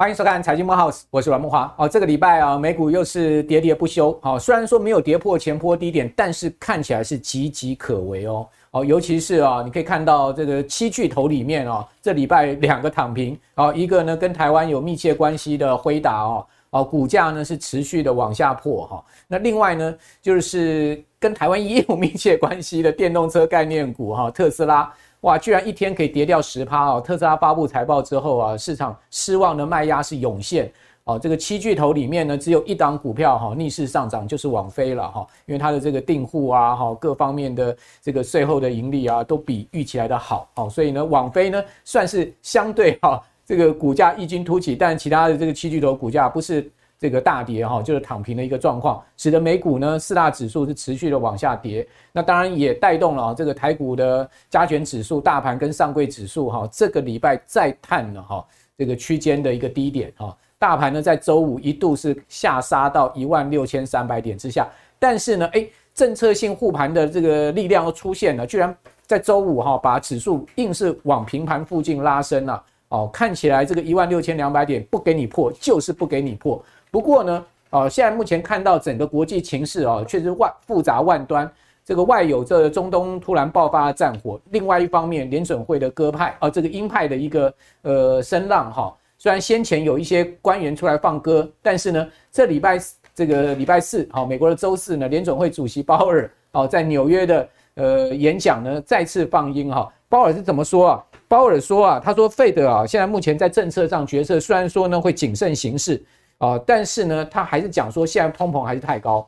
欢迎收看《财经慕 House》，我是阮木华。哦，这个礼拜啊，美股又是喋喋不休。哦，虽然说没有跌破前波低点，但是看起来是岌岌可危哦。哦，尤其是啊，你可以看到这个七巨头里面啊，这礼拜两个躺平。哦，一个呢跟台湾有密切关系的辉达哦，哦，股价呢是持续的往下破哈。那另外呢，就是跟台湾也有密切关系的电动车概念股哈，特斯拉。哇，居然一天可以跌掉十趴哦！特斯拉发布财报之后啊，市场失望的卖压是涌现哦。这个七巨头里面呢，只有一档股票哈逆势上涨，就是网飞了哈。因为它的这个订户啊哈，各方面的这个税后的盈利啊，都比预期来的好哦。所以呢，网飞呢算是相对哈这个股价异军突起，但其他的这个七巨头股价不是。这个大跌哈，就是躺平的一个状况，使得美股呢四大指数是持续的往下跌。那当然也带动了这个台股的加权指数、大盘跟上柜指数哈，这个礼拜再探了哈这个区间的一个低点哈。大盘呢在周五一度是下杀到一万六千三百点之下，但是呢，哎，政策性护盘的这个力量又出现了，居然在周五哈把指数硬是往平盘附近拉升了哦，看起来这个一万六千两百点不给你破，就是不给你破。不过呢，哦，现在目前看到整个国际情势哦，确实万复杂万端。这个外有这中东突然爆发战火，另外一方面联准会的鸽派啊，这个鹰派的一个呃声浪哈。虽然先前有一些官员出来放鸽，但是呢，这礼拜这个礼拜四，好，美国的周四呢，联准会主席鲍尔哦，在纽约的呃演讲呢，再次放鹰哈。鲍尔是怎么说啊？鲍尔说啊，他说费德啊，现在目前在政策上决策，虽然说呢会谨慎行事。啊、但是呢，他还是讲说，现在通膨还是太高，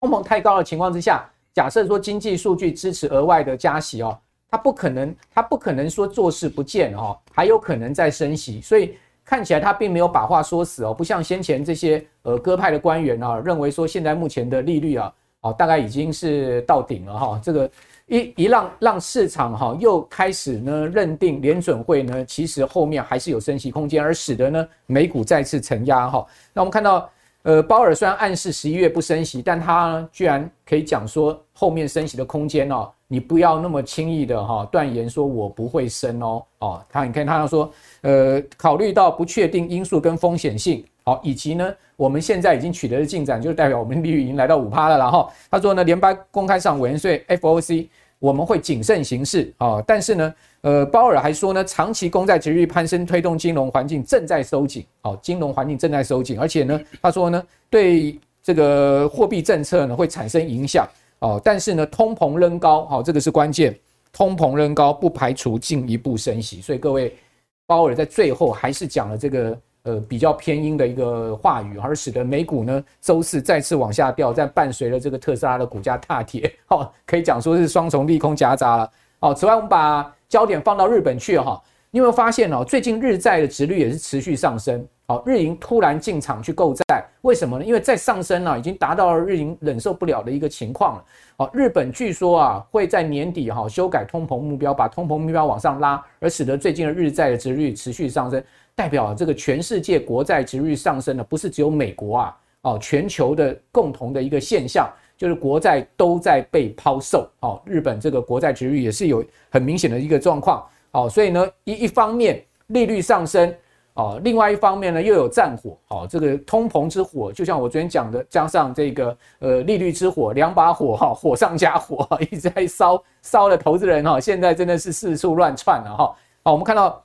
通膨太高的情况之下，假设说经济数据支持额外的加息哦，他不可能，他不可能说坐视不见哦，还有可能再升息，所以看起来他并没有把话说死哦，不像先前这些呃鸽派的官员啊，认为说现在目前的利率啊，哦大概已经是到顶了哈，这个。一一让让市场哈又开始呢认定联准会呢其实后面还是有升息空间，而使得呢美股再次承压哈。那我们看到呃鲍尔虽然暗示十一月不升息，但他居然可以讲说后面升息的空间哦，你不要那么轻易的哈断言说我不会升哦哦。他你看他说呃考虑到不确定因素跟风险性好，以及呢我们现在已经取得的进展，就是代表我们利率已经来到五趴了。然后他说呢联邦公开上委员会 FOC。我们会谨慎行事啊，但是呢，呃，鲍尔还说呢，长期公债殖率攀升，推动金融环境正在收紧，好，金融环境正在收紧，而且呢，他说呢，对这个货币政策呢会产生影响，哦，但是呢，通膨仍高，好，这个是关键，通膨仍高，不排除进一步升息，所以各位，鲍尔在最后还是讲了这个。呃，比较偏鹰的一个话语，而使得美股呢周四再次往下掉，在伴随着这个特斯拉的股价大跌，哦，可以讲说是双重利空夹杂了。哦，此外我们把焦点放到日本去哈，你有没有发现哦，最近日债的殖率也是持续上升，哦，日银突然进场去购债，为什么呢？因为在上升呢，已经达到了日银忍受不了的一个情况了。哦，日本据说啊会在年底哈修改通膨目标，把通膨目标往上拉，而使得最近的日债的殖率持续上升。代表这个全世界国债殖率上升的不是只有美国啊，哦，全球的共同的一个现象就是国债都在被抛售，哦，日本这个国债殖率也是有很明显的一个状况，哦，所以呢，一一方面利率上升，哦，另外一方面呢又有战火，哦，这个通膨之火，就像我昨天讲的，加上这个呃利率之火，两把火哈，火上加火，一直在烧，烧的投资人哈，现在真的是四处乱窜了哈，好，我们看到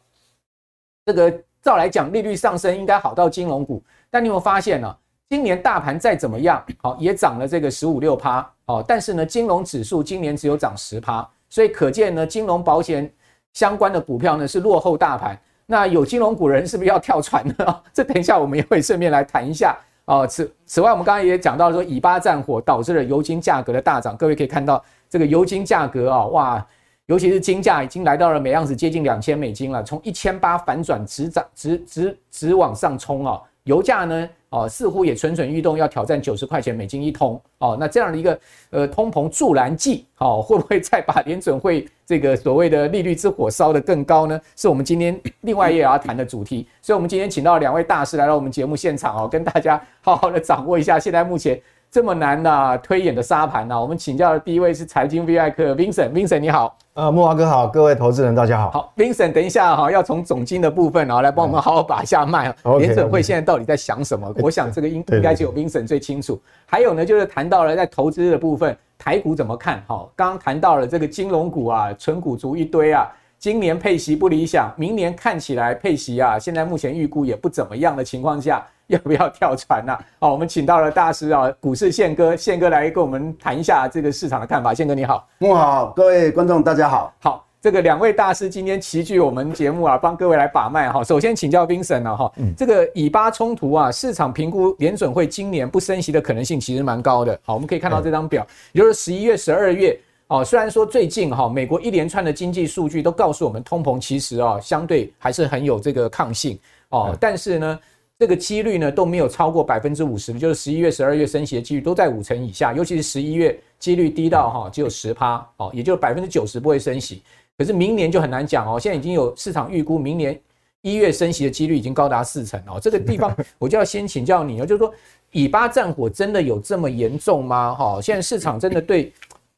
这个。照来讲，利率上升应该好到金融股，但你有没有发现呢、啊？今年大盘再怎么样，好也涨了这个十五六趴，好，但是呢，金融指数今年只有涨十趴，所以可见呢，金融保险相关的股票呢是落后大盘。那有金融股人是不是要跳船呢？这等一下我们也会顺便来谈一下哦。此此外，我们刚刚也讲到说，以巴战火导致了油金价格的大涨，各位可以看到这个油金价格啊，哇！尤其是金价已经来到了每盎司接近两千美金了，从一千八反转直涨直直直往上冲啊！油价呢，哦，似乎也蠢蠢欲动，要挑战九十块钱美金一桶哦。那这样的一个呃通膨助燃剂，哦，会不会再把联准会这个所谓的利率之火烧得更高呢？是我们今天 另外也要谈的主题。所以，我们今天请到两位大师来到我们节目现场哦，跟大家好好的掌握一下现在目前这么难的、啊、推演的沙盘呢、啊？我们请教的第一位是财经 V I 客 Vincent，Vincent 你好，呃，木华哥好，各位投资人大家好。好，Vincent，等一下哈，要从总经的部分然后来帮我们好好把一下脉。联准会现在到底在想什么？我想这个应应该只有 Vincent 最清楚。还有呢，就是谈到了在投资的部分，台股怎么看？哈，刚刚谈到了这个金融股啊，纯股族一堆啊。今年配息不理想，明年看起来配息啊，现在目前预估也不怎么样的情况下，要不要跳船呢？好，我们请到了大师啊，股市宪哥，宪哥来跟我们谈一下这个市场的看法。宪哥你好，慕好，各位观众大家好。好，这个两位大师今天齐聚我们节目啊，帮各位来把脉哈。首先请教 Vincent 啊哈，这个以巴冲突啊，市场评估联准会今年不升息的可能性其实蛮高的。好，我们可以看到这张表，也就是十一月、十二月。哦，虽然说最近哈，美国一连串的经济数据都告诉我们，通膨其实啊，相对还是很有这个抗性哦，但是呢，这个几率呢都没有超过百分之五十，就是十一月、十二月升息的几率都在五成以下，尤其是十一月几率低到哈只有十趴哦，也就百分之九十不会升息。可是明年就很难讲哦，现在已经有市场预估，明年一月升息的几率已经高达四成哦。这个地方 我就要先请教你了，就是说以巴战火真的有这么严重吗？哈，现在市场真的对？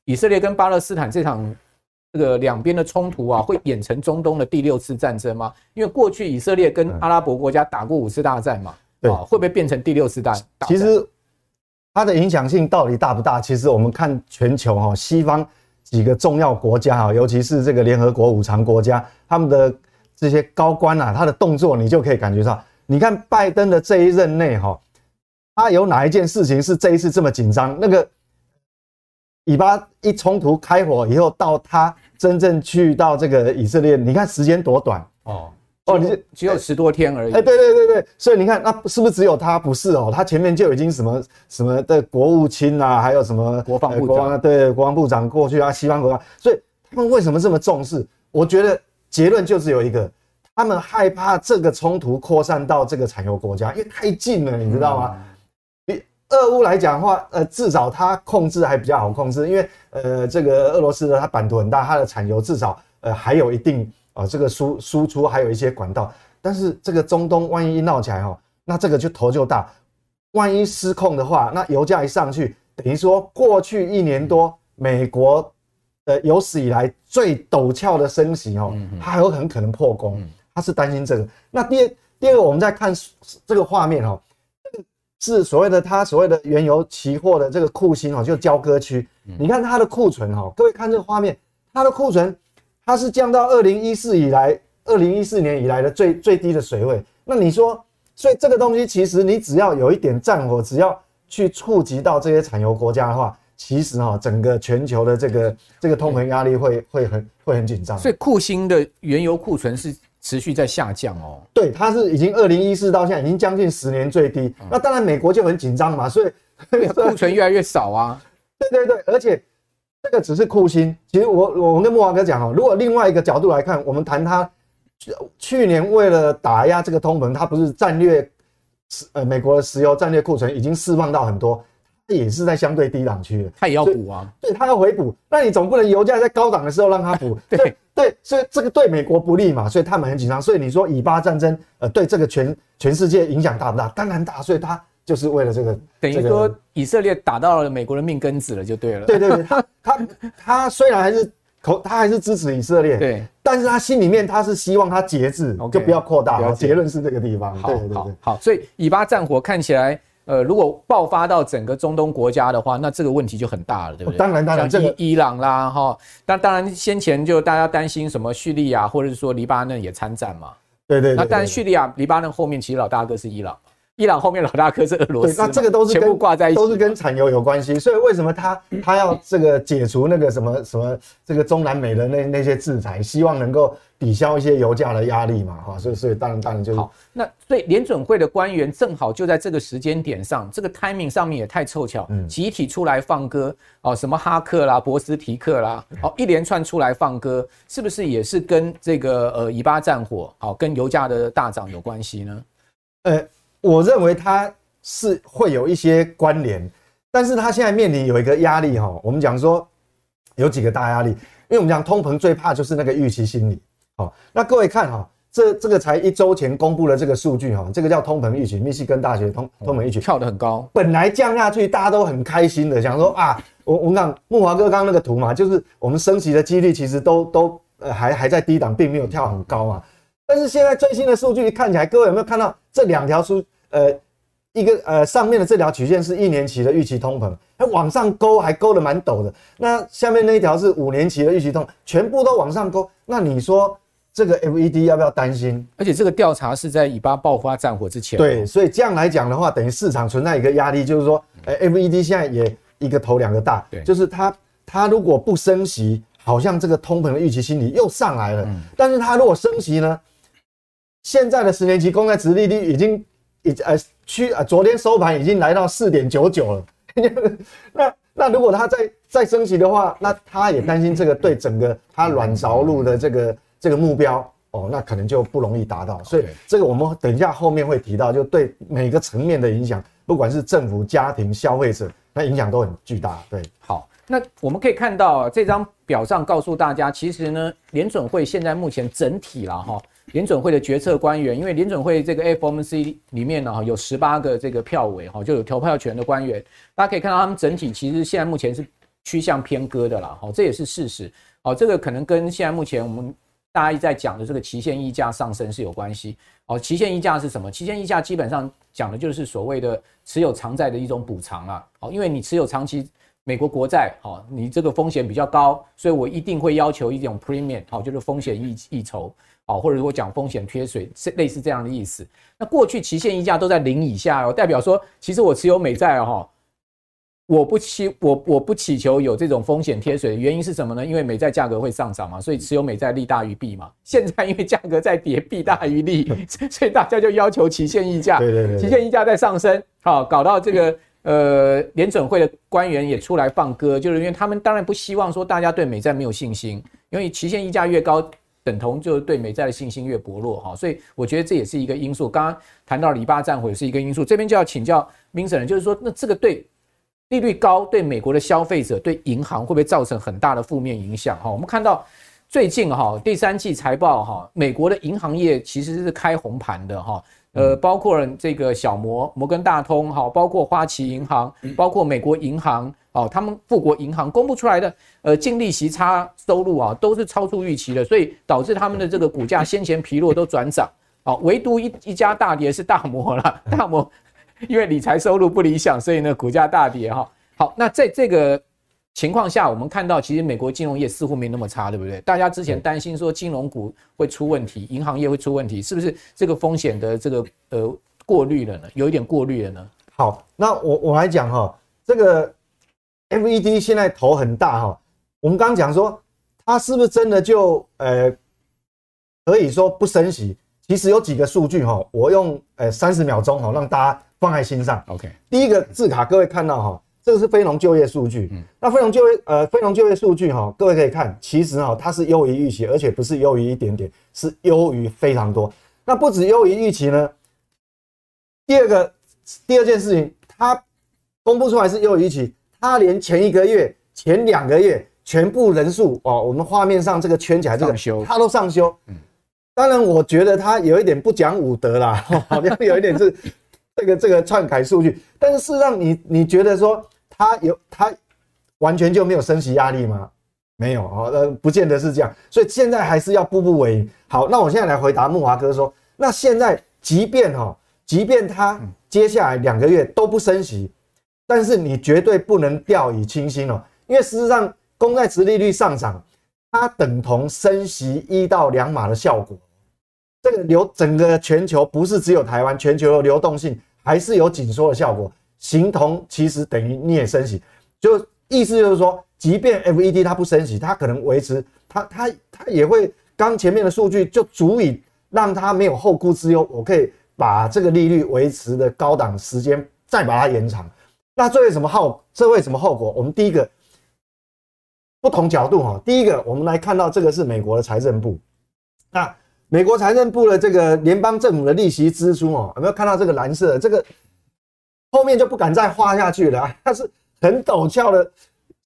以色列跟巴勒斯坦这场这个两边的冲突啊，会演成中东的第六次战争吗？因为过去以色列跟阿拉伯国家打过五次大战嘛，对，会不会变成第六次大战？其实它的影响性到底大不大？其实我们看全球哈，西方几个重要国家哈，尤其是这个联合国五常国家，他们的这些高官啊，他的动作你就可以感觉到。你看拜登的这一任内哈，他有哪一件事情是这一次这么紧张？那个。以巴一冲突开火以后，到他真正去到这个以色列，你看时间多短哦哦，你只有十多天而已。哎，对对对对，所以你看，那是不是只有他？不是哦，他前面就已经什么什么的国务卿啊，还有什么国防部长，对国防部长过去啊，西方国家，所以他们为什么这么重视？我觉得结论就是有一个，他们害怕这个冲突扩散到这个产油国家，因为太近了，你知道吗？俄乌来讲的话，呃，至少它控制还比较好控制，因为呃，这个俄罗斯的它版图很大，它的产油至少呃还有一定啊、呃，这个输输出还有一些管道。但是这个中东万一一闹起来哈，那这个就头就大，万一失控的话，那油价一上去，等于说过去一年多美国呃有史以来最陡峭的升息哦，它还有很可能破功，它是担心这个。那第二第二个，我们再看这个画面哈。是所谓的它所谓的原油期货的这个库欣哦，就交割区。你看它的库存哈，各位看这个画面，它的库存它是降到二零一四以来，二零一四年以来的最最低的水位。那你说，所以这个东西其实你只要有一点战火，只要去触及到这些产油国家的话，其实哈，整个全球的这个这个通膨压力会会很会很紧张。所以库欣的原油库存是。持续在下降哦，对，它是已经二零一四到现在已经将近十年最低。那当然美国就很紧张嘛，所以 库存越来越少啊。对对对，而且这个只是库欣。其实我我跟莫华哥讲哦，如果另外一个角度来看，我们谈它去年为了打压这个通膨，它不是战略呃美国的石油战略库存已经释放到很多。也是在相对低档区的，他也要补啊，对，他要回补，那你总不能油价在高档的时候让他补，对对，所以这个对美国不利嘛，所以他们很紧张。所以你说以巴战争，呃，对这个全全世界影响大不大？当然大，所以他就是为了这个，等于说以色列打到了美国的命根子了，就对了。对对对，他他他虽然还是口，他还是支持以色列，对，但是他心里面他是希望他节制，就不要扩大。结论是这个地方，对对对，好，所以以巴战火看起来。呃，如果爆发到整个中东国家的话，那这个问题就很大了，对不对？当然，当然，这个伊朗啦，哈，当当然，先前就大家担心什么叙利亚或者是说黎巴嫩也参战嘛。对对。那当然，叙利亚、黎巴嫩后面其实老大哥是伊朗，伊朗后面老大哥是俄罗斯。对，那这个都是全部挂在一起，都是跟产油有关系。所以为什么他他要这个解除那个什么什么这个中南美的那那些制裁，希望能够。抵消一些油价的压力嘛，哈，所以所以当然当然就是好。那所以联准会的官员正好就在这个时间点上，这个 timing 上面也太凑巧，嗯，集体出来放歌哦，什么哈克啦、博斯提克啦，哦，一连串出来放歌，是不是也是跟这个呃以巴战火，好，跟油价的大涨有关系呢？呃，我认为它是会有一些关联，但是它现在面临有一个压力哈，我们讲说有几个大压力，因为我们讲通膨最怕就是那个预期心理。好，那各位看哈，这这个才一周前公布了这个数据哈，这个叫通膨预期，密西根大学通通膨预期跳得很高，本来降下去大家都很开心的，想说啊，我我讲木华哥刚刚那个图嘛，就是我们升息的几率其实都都呃还还在低档，并没有跳很高嘛。但是现在最新的数据看起来，各位有没有看到这两条数？呃，一个呃上面的这条曲线是一年期的预期通膨，它往上勾还勾得蛮陡的。那下面那一条是五年期的预期通，全部都往上勾。那你说？这个 FED 要不要担心？而且这个调查是在以巴爆发战火之前。对，所以这样来讲的话，等于市场存在一个压力，就是说，呃，FED 现在也一个头两个大，对，就是它它如果不升息，好像这个通膨的预期心理又上来了。嗯。但是它如果升息呢？现在的十年期公债殖利率已经已呃去呃昨天收盘已经来到四点九九了。那那如果它再再升息的话，那他也担心这个对整个它软着陆的这个。这个目标哦，那可能就不容易达到，所以这个我们等一下后面会提到，就对每个层面的影响，不管是政府、家庭、消费者，那影响都很巨大。对，好，那我们可以看到这张表上告诉大家，其实呢，联准会现在目前整体了哈，联准会的决策官员，因为联准会这个 FOMC 里面呢哈有十八个这个票委哈，就有投票权的官员，大家可以看到他们整体其实现在目前是趋向偏鸽的啦哈，这也是事实。哦，这个可能跟现在目前我们。大家一直在讲的这个期限溢价上升是有关系哦。期限溢价是什么？期限溢价基本上讲的就是所谓的持有长债的一种补偿啊。哦，因为你持有长期美国国债，好，你这个风险比较高，所以我一定会要求一种 premium，好，就是风险溢溢酬，哦，或者说讲风险贴水，是类似这样的意思。那过去期限溢价都在零以下哦，代表说其实我持有美债哦。我不期我我不祈求有这种风险贴水的原因是什么呢？因为美债价格会上涨嘛，所以持有美债利大于弊嘛。现在因为价格在跌，弊大于利，所以大家就要求期限溢价，对对对，期限溢价在上升，好，搞到这个呃联准会的官员也出来放歌，就是因为他们当然不希望说大家对美债没有信心，因为期限溢价越高，等同就对美债的信心越薄弱哈，所以我觉得这也是一个因素。刚刚谈到黎巴战火也是一个因素，这边就要请教 Vincent，就是说那这个对。利率高对美国的消费者、对银行会不会造成很大的负面影响？哈，我们看到最近哈第三季财报哈，美国的银行业其实是开红盘的哈，呃，包括这个小摩、摩根大通哈，包括花旗银行，包括美国银行哦，他们富国银行公布出来的呃净利息差收入啊，都是超出预期的，所以导致他们的这个股价先前疲弱都转涨，哦，唯独一一家大跌是大摩了，大摩。因为理财收入不理想，所以呢，股价大跌哈。好，那在这个情况下，我们看到其实美国金融业似乎没那么差，对不对？大家之前担心说金融股会出问题，银行业会出问题，是不是这个风险的这个呃过滤了呢？有一点过滤了呢？好，那我我来讲哈，这个 FED 现在头很大哈。我们刚刚讲说，它是不是真的就呃可以说不升息？其实有几个数据哈，我用呃三十秒钟哈让大家。放在心上。OK，第一个字卡，各位看到哈，这个是非农就业数据。嗯，那非农就业呃非农就业数据哈，各位可以看，其实哈它是优于预期，而且不是优于一点点，是优于非常多。那不止优于预期呢，第二个第二件事情，它公布出来是优于预期，它连前一个月、前两个月全部人数哦，我们画面上这个圈起来这个，他都上修。嗯，当然我觉得他有一点不讲武德啦，好像有一点是。这个这个篡改数据，但是事实上你，你你觉得说他有他完全就没有升息压力吗？没有啊，呃，不见得是这样，所以现在还是要步步为营。好，那我现在来回答木华哥说，那现在即便哈，即便他接下来两个月都不升息，但是你绝对不能掉以轻心哦，因为事实上公债殖利率上涨，它等同升息一到两码的效果。这个流整个全球不是只有台湾，全球的流动性还是有紧缩的效果，形同其实等于你也升息，就意思就是说，即便 FED 它不升息，它可能维持它它它也会刚前面的数据就足以让它没有后顾之忧，我可以把这个利率维持的高档时间再把它延长。那这为什么后这为什么后果？我们第一个不同角度哈，第一个我们来看到这个是美国的财政部，那。美国财政部的这个联邦政府的利息支出哦，有没有看到这个蓝色？这个后面就不敢再画下去了，它是很陡峭的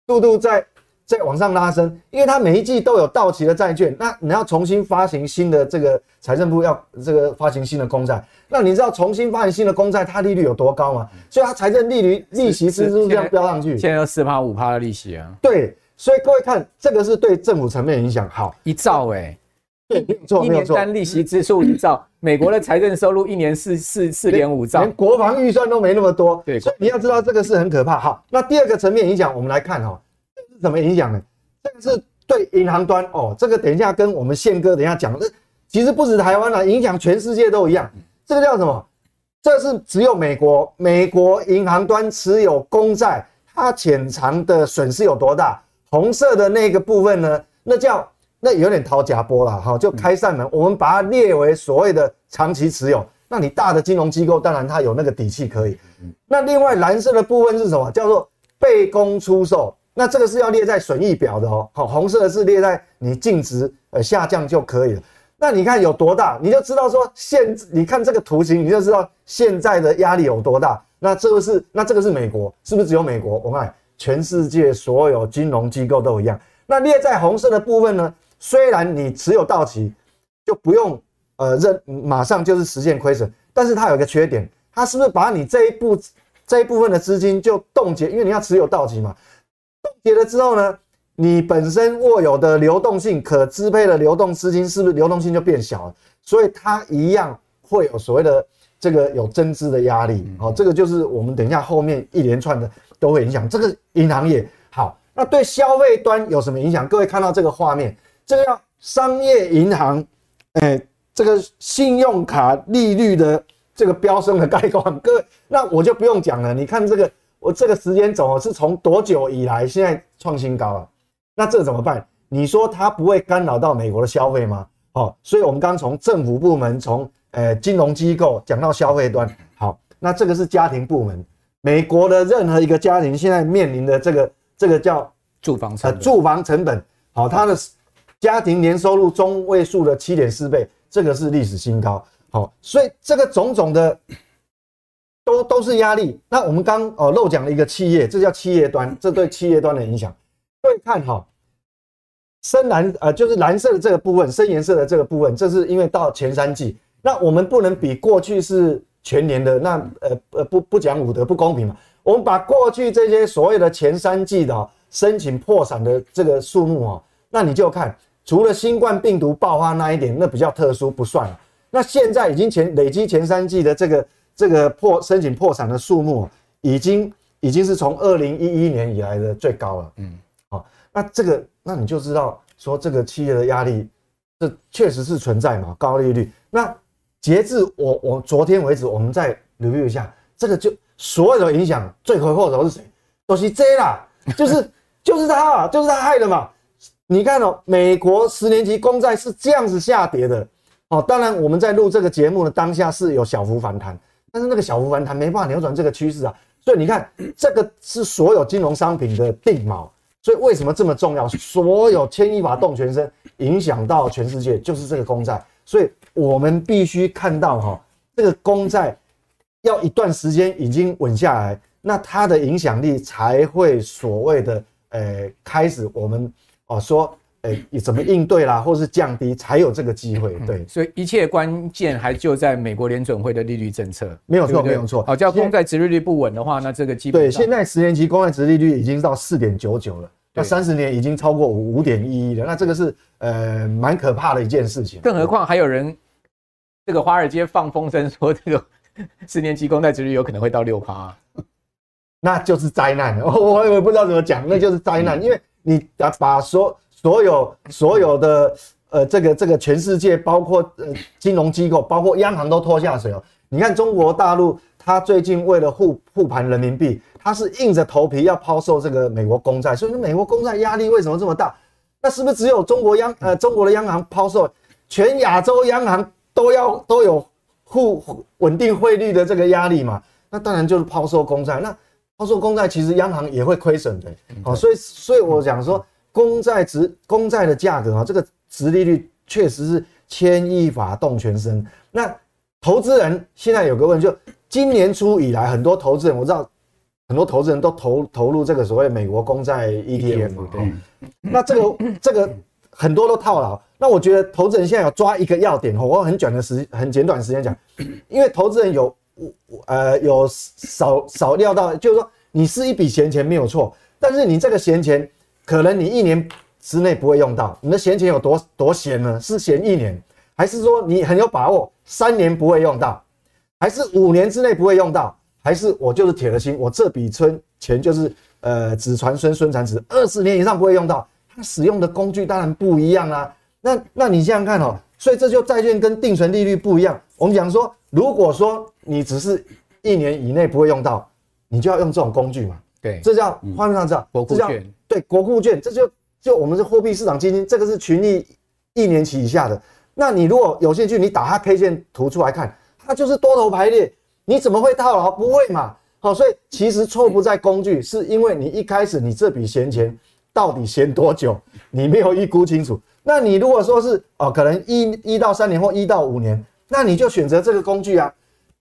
速度在再往上拉升，因为它每一季都有到期的债券，那你要重新发行新的这个财政部要这个发行新的公债，那你知道重新发行新的公债它利率有多高吗？所以它财政利率利息是不是这样飙上去？现在有四趴五趴的利息啊。对，所以各位看这个是对政府层面影响好一兆哎、欸。对，没有错，一年单利息支出一兆，美国的财政收入一年四四四点五兆，连国防预算都没那么多。对，所以你要知道这个是很可怕。好，那第二个层面影响，我们来看哈，这怎么影响呢？这个是对银行端哦，这个等一下跟我们宪哥等一下讲，这其实不止台湾啦，影响全世界都一样。这个叫什么？这是只有美国，美国银行端持有公债，它潜藏的损失有多大？红色的那个部分呢？那叫。那有点掏假波了哈，就开扇门，我们把它列为所谓的长期持有。那你大的金融机构，当然它有那个底气可以。那另外蓝色的部分是什么？叫做被公出售。那这个是要列在损益表的哦。好，红色的是列在你净值呃下降就可以了。那你看有多大，你就知道说现你看这个图形，你就知道现在的压力有多大。那这个是那这个是美国，是不是只有美国？我看全世界所有金融机构都一样。那列在红色的部分呢？虽然你持有到期，就不用呃认马上就是实现亏损，但是它有一个缺点，它是不是把你这一部这一部分的资金就冻结？因为你要持有到期嘛，冻结了之后呢，你本身握有的流动性可支配的流动资金是不是流动性就变小了？所以它一样会有所谓的这个有增资的压力。好，这个就是我们等一下后面一连串的都会影响这个银行业。好，那对消费端有什么影响？各位看到这个画面。这个叫商业银行，哎，这个信用卡利率的这个飙升的概况，各位，那我就不用讲了。你看这个，我这个时间轴是从多久以来现在创新高了？那这怎么办？你说它不会干扰到美国的消费吗？哦，所以我们刚从政府部门，从呃金融机构讲到消费端，好，那这个是家庭部门，美国的任何一个家庭现在面临的这个这个叫住房成呃住房成本，好，它的。家庭年收入中位数的七点四倍，这个是历史新高。好，所以这个种种的都都是压力。那我们刚哦漏讲了一个企业，这叫企业端，这对企业端的影响。各位看哈，深蓝呃就是蓝色的这个部分，深颜色的这个部分，这是因为到前三季，那我们不能比过去是全年的，那呃呃不不讲武德不公平嘛。我们把过去这些所谓的前三季的申请破产的这个数目哦。那你就看，除了新冠病毒爆发那一点，那比较特殊不算。那现在已经前累积前三季的这个这个破申请破产的数目，已经已经是从二零一一年以来的最高了。嗯，好，那这个那你就知道说这个企业的压力，这确实是存在嘛，高利率。那截至我我昨天为止，我们再 review 一下，这个就所有的影响罪魁祸首是谁？都是 J 啦，就是就是他，就是他害的嘛。你看哦，美国十年期公债是这样子下跌的哦。当然，我们在录这个节目的当下是有小幅反弹，但是那个小幅反弹没办法扭转这个趋势啊。所以你看，这个是所有金融商品的定锚。所以为什么这么重要？所有牵一发动全身，影响到全世界，就是这个公债。所以我们必须看到哈，这个公债要一段时间已经稳下来，那它的影响力才会所谓的呃开始我们。哦，说，诶、怎么应对啦，或是降低，才有这个机会。对、嗯，所以一切关键还就在美国联准会的利率政策，没有错，没有错。好，叫公债殖利率不稳的话，那这个基本对，现在十年期公债殖利率已经到四点九九了，那三十年已经超过五五点一一了，那这个是呃蛮可怕的一件事情。更何况还有人，这个华尔街放风声说，这个 十年期公债殖利率有可能会到六趴，那就是灾难。我 我也不知道怎么讲，那就是灾难，因为。你把把所所有所有的呃这个这个全世界包括呃金融机构包括央行都拖下水哦。你看中国大陆，它最近为了护护盘人民币，它是硬着头皮要抛售这个美国公债，所以说美国公债压力为什么这么大？那是不是只有中国央呃中国的央行抛售，全亚洲央行都要都有护稳定汇率的这个压力嘛？那当然就是抛售公债那。抛售公债其实央行也会亏损的，好，所以所以我讲说公债值公债的价格啊，这个值利率确实是牵一发动全身。那投资人现在有个问题，就今年初以来，很多投资人我知道很多投资人都投投入这个所谓美国公债 ETF，对，那这个这个很多都套牢。那我觉得投资人现在要抓一个要点，我很短的时很简短时间讲，因为投资人有呃有少少料到，就是说你是一笔闲钱没有错，但是你这个闲钱可能你一年之内不会用到，你的闲钱有多多闲呢？是闲一年，还是说你很有把握三年不会用到，还是五年之内不会用到？还是我就是铁了心，我这笔存钱就是呃子传孙孙传子，二十年以上不会用到。它使用的工具当然不一样啊。那那你想想看哦，所以这就债券跟定存利率不一样。我们讲说，如果说你只是一年以内不会用到，你就要用这种工具嘛。对，这叫画面上知道国库券。国库券，这就就我们是货币市场基金，这个是群益一年期以下的。那你如果有兴趣，你打它 K 线图出来看，它就是多头排列。你怎么会套牢？不会嘛？好，所以其实错不在工具，是因为你一开始你这笔闲钱到底闲多久，你没有预估清楚。那你如果说是哦，可能一一到三年或一到五年，那你就选择这个工具啊。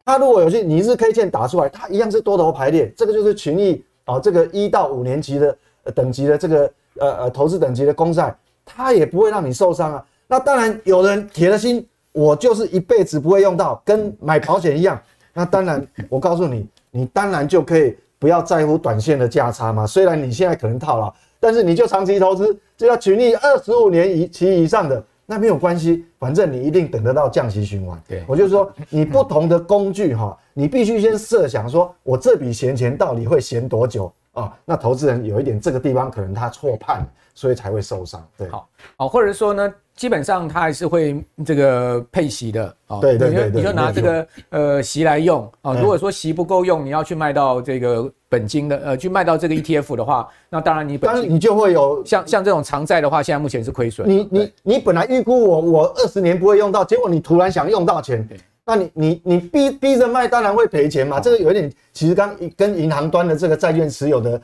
它如果有些你是 K 线打出来，它一样是多头排列，这个就是群益哦，这个一到五年级的等级的这个呃呃投资等级的公债，它也不会让你受伤啊。那当然有人铁了心，我就是一辈子不会用到，跟买保险一样。那当然，我告诉你，你当然就可以不要在乎短线的价差嘛。虽然你现在可能套牢，但是你就长期投资，就要群益二十五年以期以上的，那没有关系，反正你一定等得到降息循环。对，我就说，你不同的工具哈，你必须先设想说，我这笔闲钱到底会闲多久啊？那投资人有一点这个地方可能他错判，所以才会受伤。对，好，好，或者说呢？基本上他还是会这个配息的啊，对对对，你就拿这个呃息来用啊。如果说息不够用，你要去卖到这个本金的呃，去卖到这个 ETF 的话，那当然你本金你就会有像像这种长债的话，现在目前是亏损。你你你本来预估我我二十年不会用到，结果你突然想用到钱，那你你你逼逼着卖，当然会赔钱嘛。这个有一点其实刚跟银行端的这个债券持有的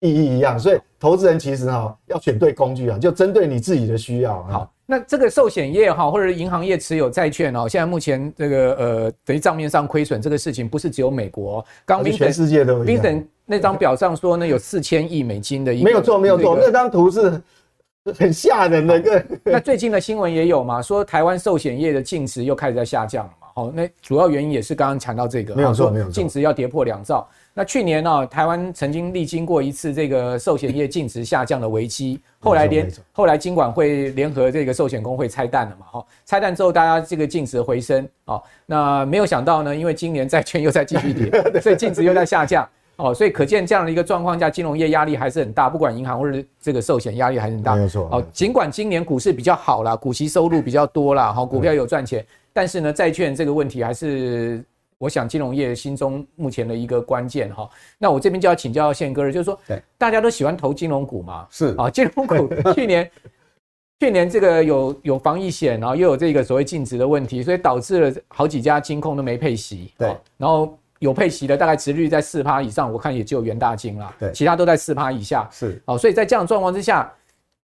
意义一样，所以投资人其实哈要选对工具啊，就针对你自己的需要。好。那这个寿险业哈，或者银行业持有债券哦，现在目前这个呃，等于账面上亏损这个事情，不是只有美国，刚刚全世界都有。冰等那张表上说呢，有四千亿美金的一，没有错，没有错，那张图是很吓人的。个那最近的新闻也有嘛，说台湾寿险业的净值又开始在下降了嘛。好，那主要原因也是刚刚谈到这个，没有错，没有错，净值要跌破两兆。那去年呢、哦，台湾曾经历经过一次这个寿险业净值下降的危机，后来联后来金管会联合这个寿险工会拆弹了嘛，哈，拆弹之后大家这个净值回升，哦，那没有想到呢，因为今年债券又在继续跌，所以净值又在下降，哦，所以可见这样的一个状况下，金融业压力还是很大，不管银行或者这个寿险压力还是很大，没有错，哦，尽管今年股市比较好啦，股息收入比较多啦，好，股票有赚钱，但是呢，债券这个问题还是。我想金融业心中目前的一个关键哈，那我这边就要请教宪哥了，就是说，大家都喜欢投金融股嘛？是啊，金融股 去年去年这个有有防疫险，然后又有这个所谓净值的问题，所以导致了好几家金控都没配息。对，然后有配息的大概殖率在四趴以上，我看也只有元大金了，对，其他都在四趴以下。是哦，所以在这样状况之下。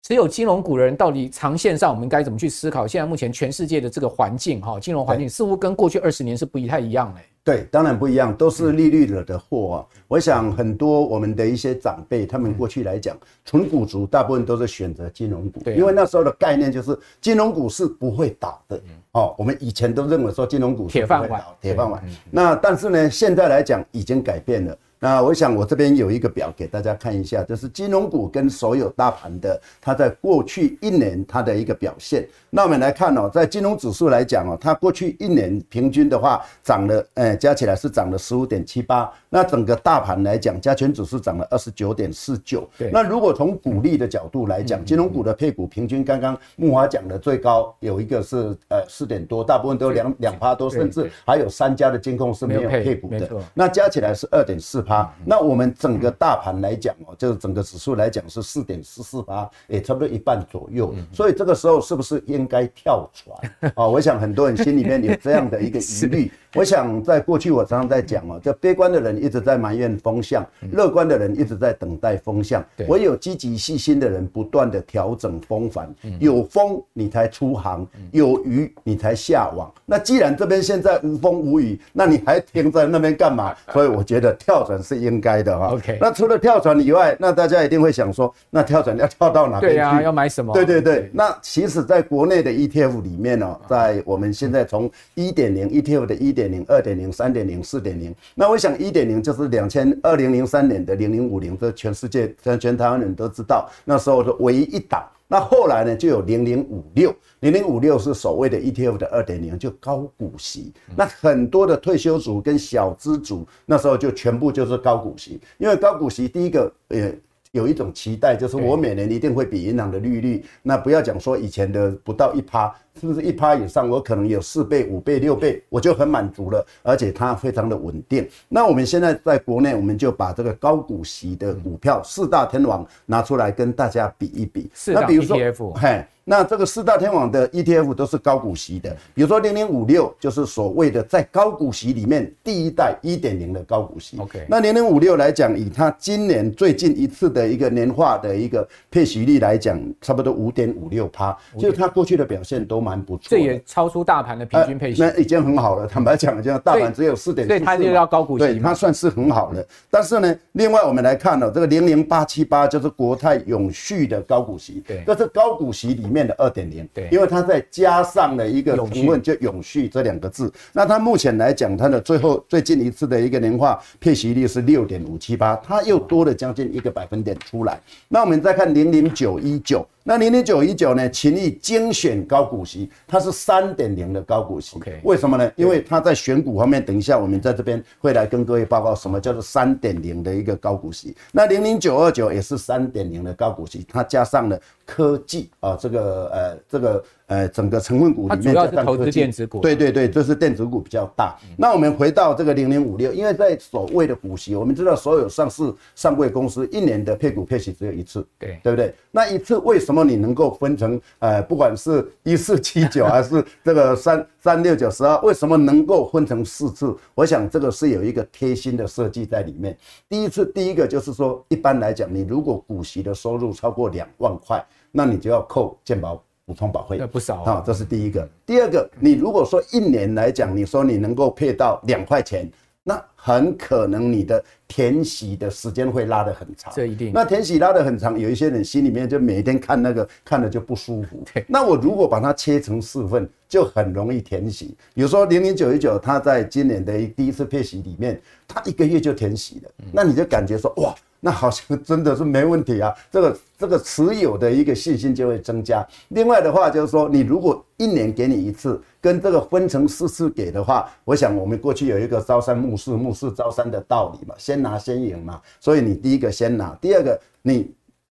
持有金融股的人到底长线上我们该怎么去思考？现在目前全世界的这个环境哈，金融环境似乎跟过去二十年是不太一样嘞。对，当然不一样，都是利率惹的祸啊。我想很多我们的一些长辈，他们过去来讲，纯股族大部分都是选择金融股，因为那时候的概念就是金融股是不会倒的。哦，我们以前都认为说金融股铁饭碗，铁饭碗。那但是呢，现在来讲已经改变了。那我想我这边有一个表给大家看一下，就是金融股跟所有大盘的它在过去一年它的一个表现。那我们来看哦，在金融指数来讲哦，它过去一年平均的话涨了，呃，加起来是涨了十五点七八。那整个大盘来讲，加权指数涨了二十九点四九。那如果从股利的角度来讲，金融股的配股平均，刚刚木华讲的最高有一个是呃四点多，大部分都两两趴多，甚至还有三家的监控是没有配股的。那加起来是二点四。那我们整个大盘来讲哦，就是整个指数来讲是四点四四八，也差不多一半左右。所以这个时候是不是应该跳船啊？我想很多人心里面有这样的一个疑虑。我想在过去我常常在讲哦，这悲观的人一直在埋怨风向，乐观的人一直在等待风向。唯有积极细心的人不断的调整风帆，有风你才出航，有雨你才下网。那既然这边现在无风无雨，那你还停在那边干嘛？所以我觉得跳船。船是应该的哈。OK，那除了跳船以外，那大家一定会想说，那跳船要跳到哪边去？对呀、啊，要买什么？对对对。那其实在国内的 ETF 里面呢、喔，在我们现在从一点零 ETF 的一点零、二点零、三点零、四点零，那我想一点零就是两千二零零三年的零零五零，这全世界全全台湾人都知道，那时候的唯一一档。那后来呢，就有零零五六，零零五六是所谓的 ETF 的二点零，就高股息。那很多的退休族跟小资族，那时候就全部就是高股息，因为高股息第一个，呃，有一种期待，就是我每年一定会比银行的利率，那不要讲说以前的不到一趴。是不是一趴以上，我可能有四倍、五倍、六倍，我就很满足了，而且它非常的稳定。那我们现在在国内，我们就把这个高股息的股票四大天王拿出来跟大家比一比。是那比如说，ETF，嘿，那这个四大天王的 ETF 都是高股息的，比如说零零五六就是所谓的在高股息里面第一代一点零的高股息。OK，那零零五六来讲，以它今年最近一次的一个年化的一个配息率来讲，差不多五点五六趴，就是它过去的表现都蛮。不错，这也超出大盘的平均配息，呃，那已经很好了。坦白讲，这样大盘只有四点，所以它就要高股息，对，它算是很好的。但是呢，另外我们来看呢，这个零零八七八就是国泰永续的高股息，对，这是高股息里面的二点零，对，因为它再加上了一个评论，就永续这两个字。那它目前来讲，它的最后最近一次的一个年化配息率是六点五七八，它又多了将近一个百分点出来。那我们再看零零九一九。那零零九一九呢？勤益精选高股息，它是三点零的高股息。为什么呢？因为它在选股方面，等一下我们在这边会来跟各位报告什么叫做三点零的一个高股息。那零零九二九也是三点零的高股息，它加上了科技啊，这个呃这个。呃，整个成分股里面，主要是投资电子股。对对对，就是电子股比较大。那我们回到这个零零五六，因为在所谓的股息，我们知道所有上市上柜公司一年的配股配息只有一次，对对不对？那一次为什么你能够分成呃，不管是一四七九 还是这个三三六九十二，为什么能够分成四次？我想这个是有一个贴心的设计在里面。第一次，第一个就是说，一般来讲，你如果股息的收入超过两万块，那你就要扣健保。补充保费不少啊，这是第一个。第二个，你如果说一年来讲，你说你能够配到两块钱，那很可能你的填息的时间会拉得很长。这一定。那填息拉得很长，有一些人心里面就每天看那个看了就不舒服。那我如果把它切成四份，就很容易填息。比如说零零九一九，它在今年的第一次配息里面，它一个月就填息了，那你就感觉说哇。那好像真的是没问题啊，这个这个持有的一个信心就会增加。另外的话就是说，你如果一年给你一次，跟这个分成四次给的话，我想我们过去有一个朝三暮四、暮四朝三的道理嘛，先拿先赢嘛。所以你第一个先拿，第二个你。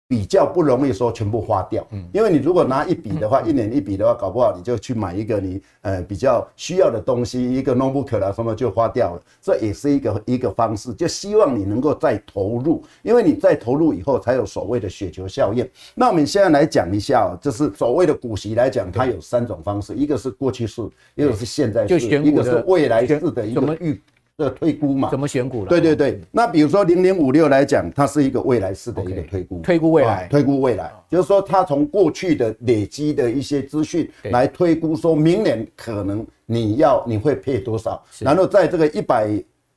比较不容易说全部花掉，嗯，因为你如果拿一笔的话，一年一笔的话，搞不好你就去买一个你呃比较需要的东西，一个 notebook 啦什么就花掉了，这也是一个一个方式，就希望你能够再投入，因为你再投入以后才有所谓的雪球效应。那我们现在来讲一下，就是所谓的股息来讲，它有三种方式，一个是过去式，一个是现在式，一个是未来式的一个预。的推估嘛？怎么选股了？对对对，那比如说零零五六来讲，它是一个未来式的一个推估，推估未来，推估未来，就是说它从过去的累积的一些资讯来推估，说明年可能你要你会配多少，然后在这个一百。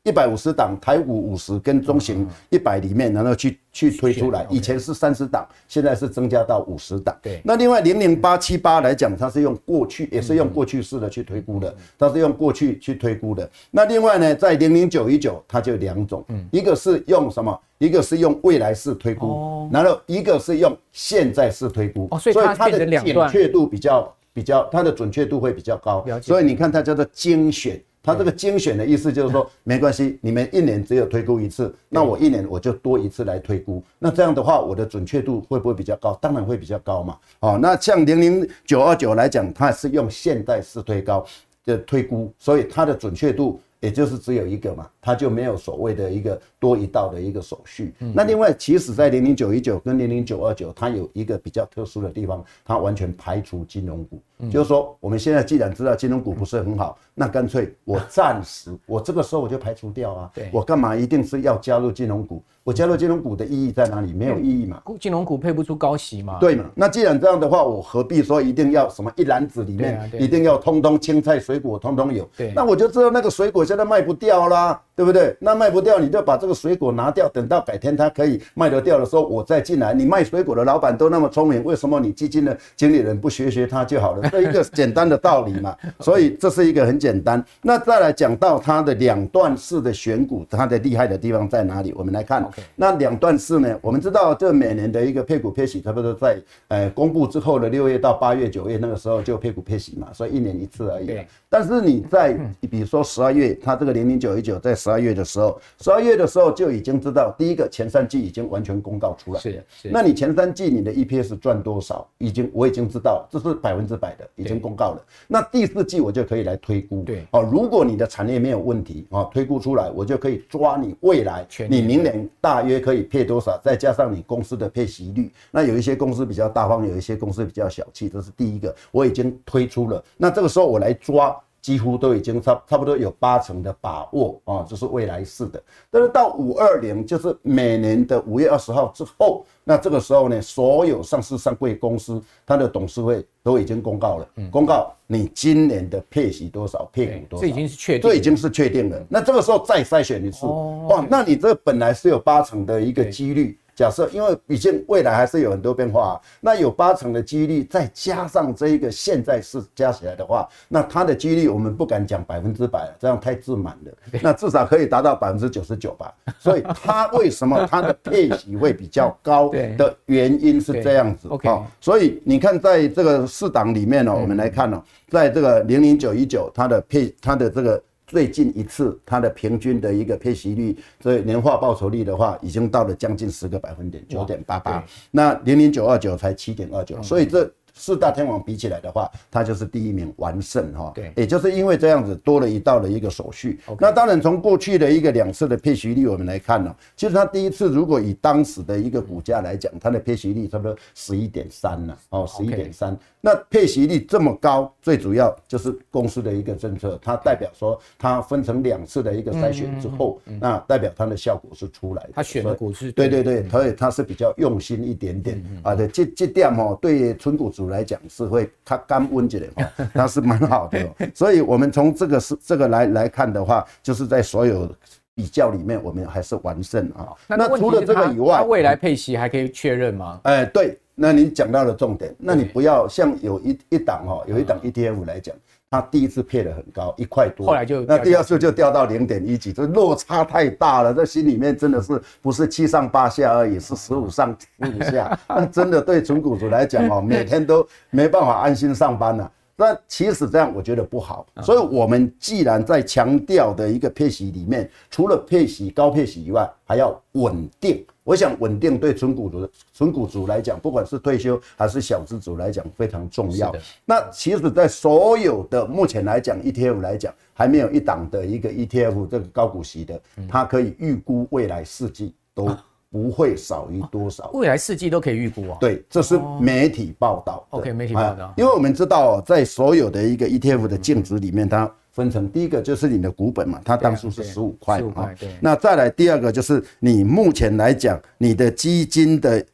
一百五十档台股五十跟中型一百里面，然后去去推出来。以前是三十档，现在是增加到五十档。对。那另外零零八七八来讲，它是用过去，也是用过去式的去推估的，它是用过去去推估的。那另外呢，在零零九一九，它就两种，一个是用什么？一个是用未来式推估，然后一个是用现在式推估。所以它的准确度比较比较，它的准确度会比较高。所以你看，它叫做精选。它这个精选的意思就是说，没关系，你们一年只有推估一次，那我一年我就多一次来推估。那这样的话，我的准确度会不会比较高？当然会比较高嘛。哦，那像零零九二九来讲，它是用现代式推高的推估，所以它的准确度也就是只有一个嘛，它就没有所谓的一个多一道的一个手续。那另外，其实在零零九一九跟零零九二九，它有一个比较特殊的地方，它完全排除金融股。就是说，我们现在既然知道金融股不是很好，那干脆我暂时，我这个时候我就排除掉啊。对，我干嘛一定是要加入金融股？我加入金融股的意义在哪里？没有意义嘛。金融股配不出高息嘛？对嘛？那既然这样的话，我何必说一定要什么一篮子里面一定要通通青菜水果通通有？对，那我就知道那个水果现在卖不掉啦。对不对？那卖不掉，你就把这个水果拿掉，等到改天它可以卖得掉的时候，我再进来。你卖水果的老板都那么聪明，为什么你基金的经理人不学学他就好了？这一个简单的道理嘛。所以这是一个很简单。那再来讲到它的两段式的选股，它的厉害的地方在哪里？我们来看。那两段式呢？我们知道，这每年的一个配股配息，差不多在呃公布之后的六月到八月、九月那个时候就配股配息嘛，所以一年一次而已。但是你在比如说十二月，它这个零零九一九在十二月的时候，十二月的时候就已经知道，第一个前三季已经完全公告出来。是。那你前三季你的 EPS 赚多少？已经我已经知道，这是百分之百的，已经公告了。那第四季我就可以来推估。对。哦，如果你的产业没有问题，哦，推估出来，我就可以抓你未来，你明年大约可以配多少，再加上你公司的配息率。那有一些公司比较大方，有一些公司比较小气，这是第一个，我已经推出了。那这个时候我来抓。几乎都已经差差不多有八成的把握啊，这是未来式的。但是到五二零，就是每年的五月二十号之后，那这个时候呢，所有上市上柜公司它的董事会都已经公告了，公告你今年的配息多少，配股多少，这已经是确定，这已经是确定了。那这个时候再筛选一次，哇，那你这本来是有八成的一个几率。假设，因为毕竟未来还是有很多变化啊，那有八成的几率，再加上这一个现在是加起来的话，那它的几率我们不敢讲百分之百了，这样太自满了。那至少可以达到百分之九十九吧。所以它为什么它的配息会比较高 的原因是这样子。OK，所以你看在这个四档里面呢，我们来看呢，在这个零零九一九，它的配它的这个。最近一次它的平均的一个配息率，所以年化报酬率的话，已经到了将近十个百分点，九点八八。那零零九二九才七点二九，所以这。四大天王比起来的话，他就是第一名完胜哈。对，也就是因为这样子多了一道的一个手续。那当然从过去的一个两次的配息率我们来看呢，其实他第一次如果以当时的一个股价来讲，它的配息率差不多十一点三呢，哦，十一点三。那配息率这么高，最主要就是公司的一个政策，它代表说它分成两次的一个筛选之后，那代表它的效果是出来的。它选的股是对对对，所以它是比较用心一点点啊对。这这点哦，对纯股族。来讲是会它干温起来，它是蛮好的，所以我们从这个是这个来来看的话，就是在所有比较里面，我们还是完胜啊。那除了这个以外，它未来配息还可以确认吗？哎，对，那你讲到了重点，那你不要像有一一档哈，有一档 ETF 来讲。它第一次配的很高，一块多，后来就那第二次就掉到零点一几，这落差太大了。这心里面真的是不是七上八下而已，是十五上十五下。那真的对纯股族来讲哦，每天都没办法安心上班了。那其实这样我觉得不好。所以我们既然在强调的一个配息里面，除了配息高配息以外，还要稳定。我想稳定对纯股族、纯股族来讲，不管是退休还是小资族来讲，非常重要。那其实，在所有的目前来讲，ETF 来讲，还没有一档的一个 ETF 这个高股息的，它可以预估未来四季都不会少于多少。未来四季都可以预估啊？对，这是媒体报道。OK，媒体报道。因为我们知道，在所有的一个 ETF 的净值里面，它分成第一个就是你的股本嘛，它当初是十五块，十五块，对。那再来第二个就是你目前来讲，你的基金的，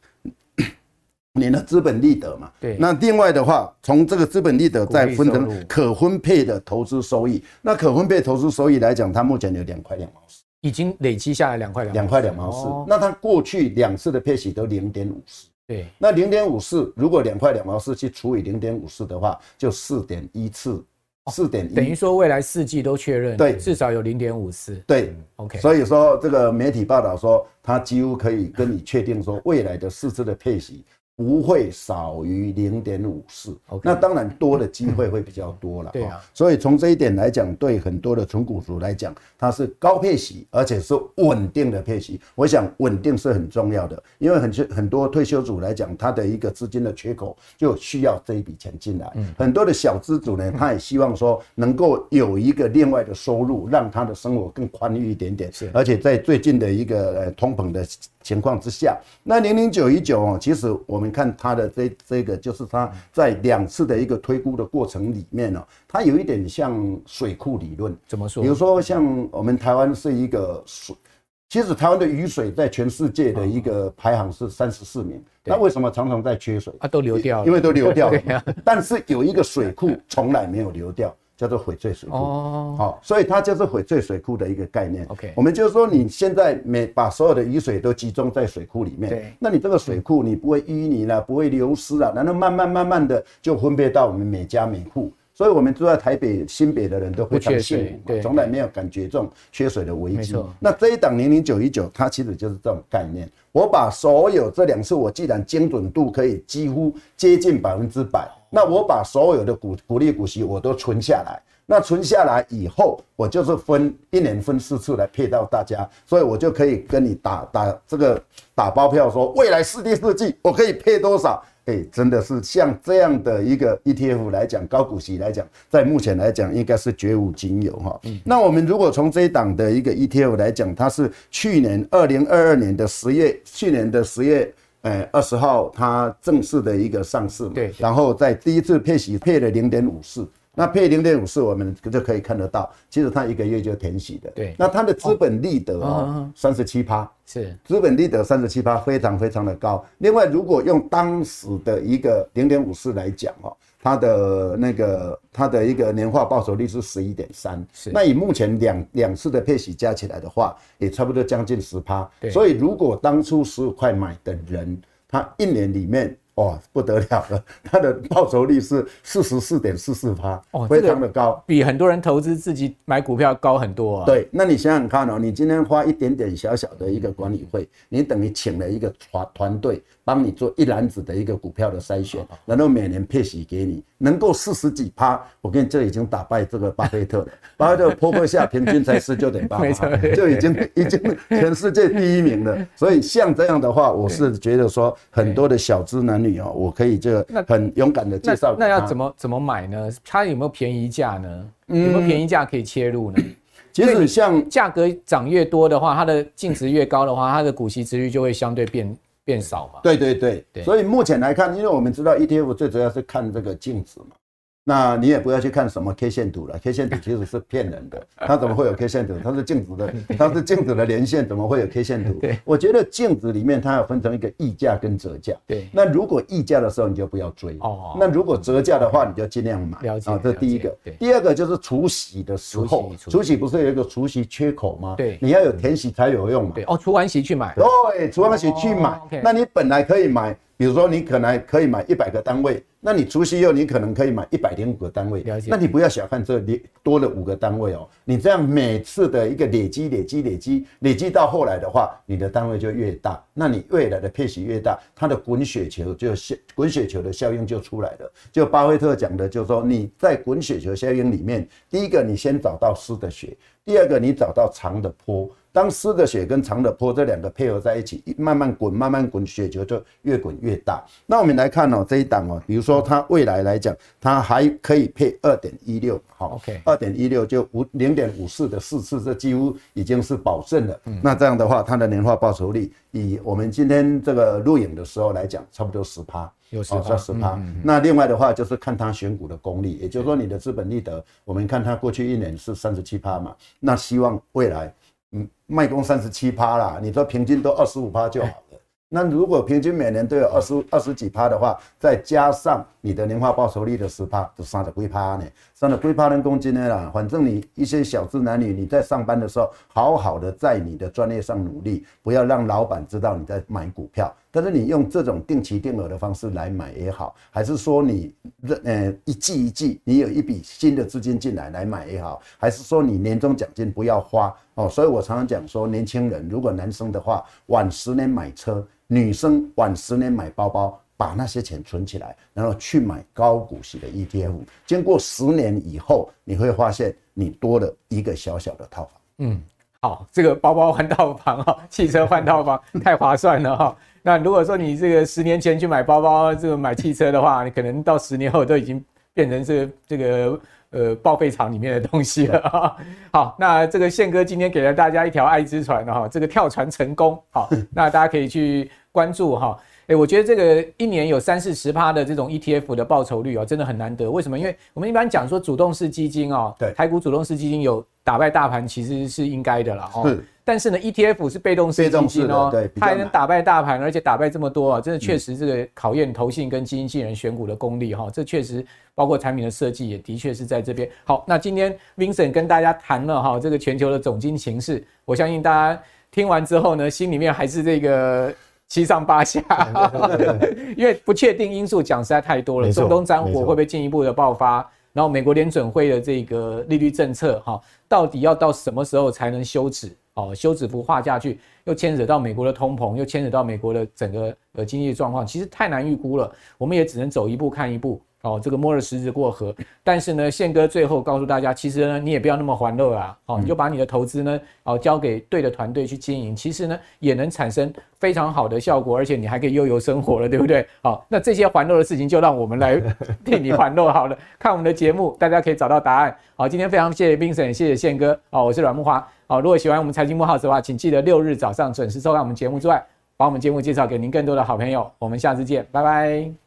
你的资本利得嘛，对。那另外的话，从这个资本利得再分成可分配的投资收益，那可分配投资收益来讲，它目前有两块两毛四，已经累积下来两块两两块两毛四。那它过去两次的配息都零点五四，对。那零点五四，如果两块两毛四去除以零点五四的话，就四点一次。四点一，等于说未来四季都确认，对，至少有零点五四，对，OK。所以说这个媒体报道说，他几乎可以跟你确定说，未来的四次的配息。不会少于零点五四，那当然多的机会会比较多了。对啊，所以从这一点来讲，对很多的纯股族来讲，它是高配息，而且是稳定的配息。我想稳定是很重要的，因为很很多退休族来讲，他的一个资金的缺口就需要这一笔钱进来。很多的小资主呢，他也希望说能够有一个另外的收入，让他的生活更宽裕一点点。是，而且在最近的一个呃通膨的。情况之下，那零零九一九哦，其实我们看它的这这个，就是它在两次的一个推估的过程里面呢，它有一点像水库理论。怎么说？比如说像我们台湾是一个水，其实台湾的雨水在全世界的一个排行是三十四名，那为什么常常在缺水？啊，都流掉了，因为都流掉了。但是有一个水库从来没有流掉。叫做翡翠水库。哦，好，所以它就是翡翠水库的一个概念。OK，我们就是说，你现在每把所有的雨水都集中在水库里面，对，那你这个水库你不会淤泥了，不会流失了，然后慢慢慢慢的就分配到我们每家每户。所以，我们住在台北、新北的人都非常幸福嘛，从来没有感觉这种缺水的危机。那这一档零零九一九，它其实就是这种概念。我把所有这两次，我既然精准度可以几乎接近百分之百，那我把所有的股股利股息我都存下来。那存下来以后，我就是分一年分四次来配到大家，所以我就可以跟你打打这个打包票，说未来四第四季我可以配多少。哎、欸，真的是像这样的一个 ETF 来讲，高股息来讲，在目前来讲应该是绝无仅有哈。嗯、那我们如果从这一档的一个 ETF 来讲，它是去年二零二二年的十月，去年的十月呃二十号它正式的一个上市嘛，对，然后在第一次配息配了零点五四。那配零点五四，我们就可以看得到，其实它一个月就填息的。对，那它的资本利得哦，三十七趴，是资本利得三十七趴，非常非常的高。另外，如果用当时的一个零点五四来讲哦，它的那个它的一个年化报酬率是十一点三，是。那以目前两两次的配息加起来的话，也差不多将近十趴。对，所以如果当初十五块买的人，他一年里面。哇，不得了了！它的报酬率是四十四点四四趴，哦，非常的高，比很多人投资自己买股票高很多啊。对，那你想想看哦，你今天花一点点小小的一个管理费，你等于请了一个团团队帮你做一篮子的一个股票的筛选，然后每年配息给你，能够四十几趴，我跟你这已经打败这个巴菲特了。巴菲特坡坡下平均才十九点八，就已经已经全世界第一名了。所以像这样的话，我是觉得说很多的小资男女哦。我可以这个很勇敢的介绍。那要怎么怎么买呢？它有没有便宜价呢？有没有便宜价可以切入呢？其实像价格涨越多的话，它的净值越高的话，它的股息值率就会相对变变少嘛。对对对对。所以目前来看，因为我们知道 ETF 最主要是看这个净值嘛。那你也不要去看什么 K 线图了，K 线图其实是骗人的。它怎么会有 K 线图？它是镜子的，它是镜子的连线，怎么会有 K 线图？对，我觉得镜子里面它要分成一个溢价跟折价。对，那如果溢价的时候你就不要追哦。那如果折价的话，你就尽量买。了解啊，这第一个。第二个就是除息的时候，除息不是有一个除息缺口吗？对，你要有填息才有用嘛。对哦，除完息去买。对，除完息去买。那你本来可以买。比如说，你可能可以买一百个单位，那你除息后，你可能可以买一百零五个单位。了解。那你不要小看这多了五个单位哦，你这样每次的一个累积、累积、累积、累积到后来的话，你的单位就越大，那你未来的配息越大，它的滚雪球就效滚雪球的效应就出来了。就巴菲特讲的，就是说你在滚雪球效应里面，第一个你先找到湿的雪，第二个你找到长的坡。当湿的血跟长的坡这两个配合在一起，慢慢滚，慢慢滚，雪球就越滚越大。那我们来看哦，这一档哦，比如说它未来来讲，它还可以配二点一六，好，OK，二点一六就五零点五四的四次，这几乎已经是保证了。嗯，那这样的话，它的年化报酬率以我们今天这个录影的时候来讲，差不多十趴，有十趴，十趴。那另外的话就是看它选股的功力，也就是说你的资本利得，我们看它过去一年是三十七趴嘛，那希望未来。嗯，卖工三十七趴啦，你说平均都二十五趴就好了。那如果平均每年都有二十二十几趴的话，再加上你的年化报酬率的十趴，就三十几趴呢。三十几趴人工资呢啦，反正你一些小资男女，你在上班的时候，好好的在你的专业上努力，不要让老板知道你在买股票。但是你用这种定期定额的方式来买也好，还是说你呃一季一季你有一笔新的资金进来来买也好，还是说你年终奖金不要花哦。所以我常常讲说，年轻人如果男生的话晚十年买车，女生晚十年买包包，把那些钱存起来，然后去买高股息的 ETF，经过十年以后，你会发现你多了一个小小的套房。嗯，好，这个包包换套房哈，汽车换套房 太划算了哈。那如果说你这个十年前去买包包，这个买汽车的话，你可能到十年后都已经变成这个这个呃报废厂里面的东西了哈。好，那这个宪哥今天给了大家一条爱之船哈，这个跳船成功，好，那大家可以去关注哈。哎，我觉得这个一年有三四十趴的这种 ETF 的报酬率哦，真的很难得。为什么？因为我们一般讲说主动式基金哦，对，台股主动式基金有。打败大盘其实是应该的了哦。但是呢，ETF 是被动式基金哦，对，它还能打败大盘，而且打败这么多啊，真的确实这个考验投信跟基金经理人选股的功力哈、哦。这确实包括产品的设计也的确是在这边。好，那今天 Vincent 跟大家谈了哈这个全球的总经情势，我相信大家听完之后呢，心里面还是这个七上八下，因为不确定因素讲实在太多了。中东战火会不会进一步的爆发？然后美国联准会的这个利率政策哈，到底要到什么时候才能休止？哦，休止符画下去，又牵扯到美国的通膨，又牵扯到美国的整个呃经济状况，其实太难预估了。我们也只能走一步看一步。哦，这个摸着石子过河。但是呢，宪哥最后告诉大家，其实呢，你也不要那么欢乐啊。哦，你就把你的投资呢，哦，交给对的团队去经营，其实呢，也能产生非常好的效果，而且你还可以悠游生活了，对不对？好，那这些欢乐的事情，就让我们来 替你欢乐好了。看我们的节目，大家可以找到答案。好，今天非常谢谢 Vincent，谢谢宪哥。哦，我是阮木华。好，如果喜欢我们财经慕 House 的话，请记得六日早上准时收看我们节目之外，把我们节目介绍给您更多的好朋友。我们下次见，拜拜。